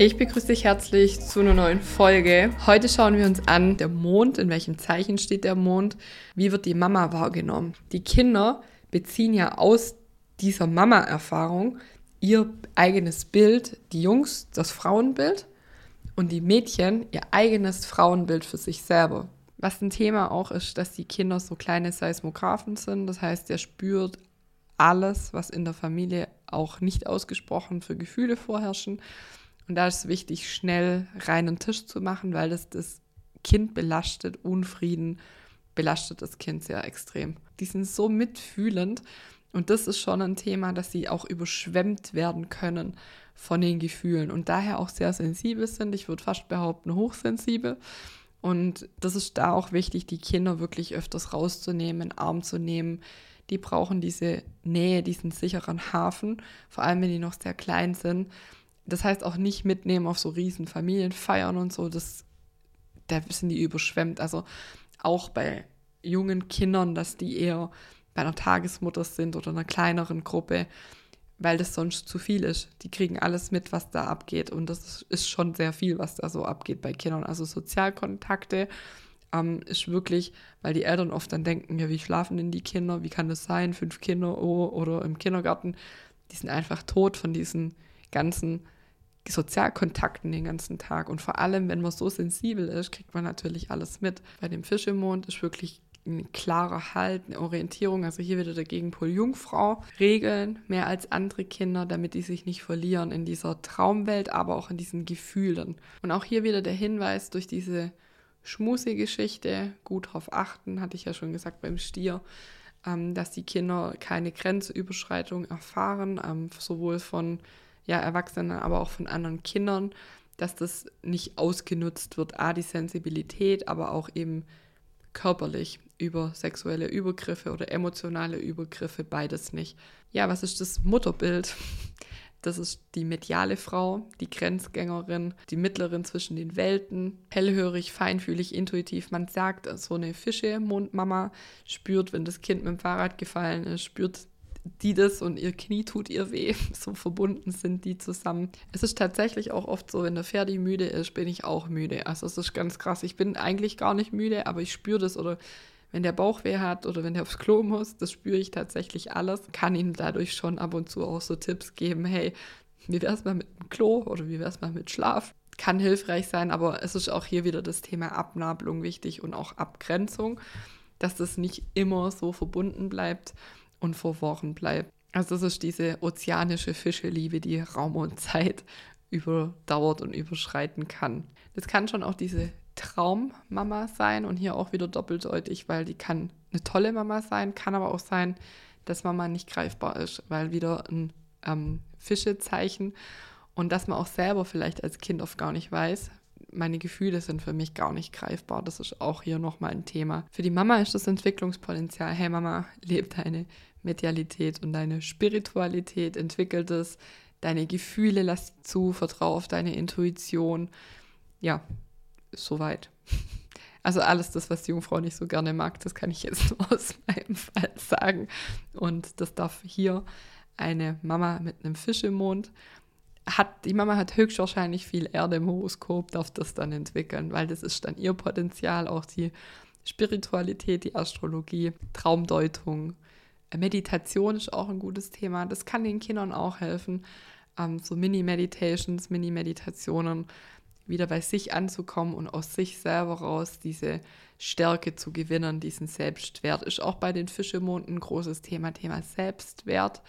Ich begrüße dich herzlich zu einer neuen Folge. Heute schauen wir uns an, der Mond, in welchem Zeichen steht der Mond, wie wird die Mama wahrgenommen. Die Kinder beziehen ja aus dieser Mama-Erfahrung ihr eigenes Bild, die Jungs das Frauenbild und die Mädchen ihr eigenes Frauenbild für sich selber. Was ein Thema auch ist, dass die Kinder so kleine Seismographen sind. Das heißt, der spürt alles, was in der Familie auch nicht ausgesprochen für Gefühle vorherrschen. Und da ist es wichtig, schnell reinen Tisch zu machen, weil das das Kind belastet. Unfrieden belastet das Kind sehr extrem. Die sind so mitfühlend. Und das ist schon ein Thema, dass sie auch überschwemmt werden können von den Gefühlen und daher auch sehr sensibel sind. Ich würde fast behaupten, hochsensibel. Und das ist da auch wichtig, die Kinder wirklich öfters rauszunehmen, in den Arm zu nehmen. Die brauchen diese Nähe, diesen sicheren Hafen, vor allem wenn die noch sehr klein sind das heißt auch nicht mitnehmen auf so riesen Familienfeiern und so, das, da sind die überschwemmt. Also auch bei jungen Kindern, dass die eher bei einer Tagesmutter sind oder einer kleineren Gruppe, weil das sonst zu viel ist. Die kriegen alles mit, was da abgeht. Und das ist schon sehr viel, was da so abgeht bei Kindern. Also Sozialkontakte ähm, ist wirklich, weil die Eltern oft dann denken, ja, wie schlafen denn die Kinder? Wie kann das sein? Fünf Kinder oh, oder im Kindergarten. Die sind einfach tot von diesen ganzen Sozialkontakten den ganzen Tag. Und vor allem, wenn man so sensibel ist, kriegt man natürlich alles mit. Bei dem Fisch im Mond ist wirklich ein klarer Halt, eine Orientierung. Also hier wieder der Gegenpol Jungfrau. Regeln mehr als andere Kinder, damit die sich nicht verlieren in dieser Traumwelt, aber auch in diesen Gefühlen. Und auch hier wieder der Hinweis durch diese Schmusi-Geschichte, gut darauf achten, hatte ich ja schon gesagt beim Stier, ähm, dass die Kinder keine Grenzüberschreitung erfahren, ähm, sowohl von ja, Erwachsenen, aber auch von anderen Kindern, dass das nicht ausgenutzt wird. A, die Sensibilität, aber auch eben körperlich über sexuelle Übergriffe oder emotionale Übergriffe, beides nicht. Ja, was ist das Mutterbild? Das ist die mediale Frau, die Grenzgängerin, die Mittlerin zwischen den Welten, hellhörig, feinfühlig, intuitiv. Man sagt, so eine Fische-Mondmama spürt, wenn das Kind mit dem Fahrrad gefallen ist, spürt die das und ihr Knie tut ihr weh. So verbunden sind die zusammen. Es ist tatsächlich auch oft so, wenn der Ferdi müde ist, bin ich auch müde. Also es ist ganz krass. Ich bin eigentlich gar nicht müde, aber ich spüre das oder wenn der Bauch weh hat oder wenn der aufs Klo muss, das spüre ich tatsächlich alles. Kann ihm dadurch schon ab und zu auch so Tipps geben, hey, wie wär's mal mit dem Klo oder wie wär's mal mit Schlaf? Kann hilfreich sein, aber es ist auch hier wieder das Thema Abnabelung wichtig und auch Abgrenzung, dass das nicht immer so verbunden bleibt und verworren bleibt. Also das ist diese ozeanische Fischeliebe, die Raum und Zeit überdauert und überschreiten kann. Das kann schon auch diese Traummama sein und hier auch wieder doppeldeutig, weil die kann eine tolle Mama sein, kann aber auch sein, dass Mama nicht greifbar ist, weil wieder ein ähm, Fischezeichen und dass man auch selber vielleicht als Kind oft gar nicht weiß, meine Gefühle sind für mich gar nicht greifbar. Das ist auch hier nochmal ein Thema. Für die Mama ist das Entwicklungspotenzial. Hey Mama, lebe deine Medialität und deine Spiritualität, entwickelt es. Deine Gefühle lass zu, vertraue auf deine Intuition. Ja, soweit. Also alles das, was die Jungfrau nicht so gerne mag, das kann ich jetzt nur aus meinem Fall sagen. Und das darf hier eine Mama mit einem Fisch im Mond hat, die Mama hat höchstwahrscheinlich viel Erde im Horoskop, darf das dann entwickeln, weil das ist dann ihr Potenzial, auch die Spiritualität, die Astrologie, Traumdeutung, Meditation ist auch ein gutes Thema. Das kann den Kindern auch helfen, ähm, so Mini-Meditations, Mini-Meditationen wieder bei sich anzukommen und aus sich selber raus diese Stärke zu gewinnen, diesen Selbstwert. Ist auch bei den Fischemonden ein großes Thema, Thema Selbstwert.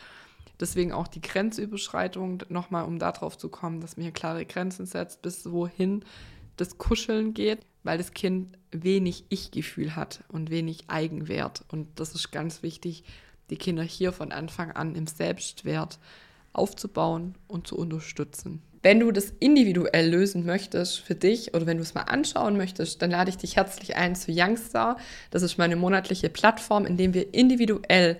Deswegen auch die Grenzüberschreitung, nochmal um darauf zu kommen, dass man hier klare Grenzen setzt, bis wohin das Kuscheln geht, weil das Kind wenig Ich-Gefühl hat und wenig Eigenwert. Und das ist ganz wichtig, die Kinder hier von Anfang an im Selbstwert aufzubauen und zu unterstützen. Wenn du das individuell lösen möchtest für dich oder wenn du es mal anschauen möchtest, dann lade ich dich herzlich ein zu Youngstar. Das ist meine monatliche Plattform, in dem wir individuell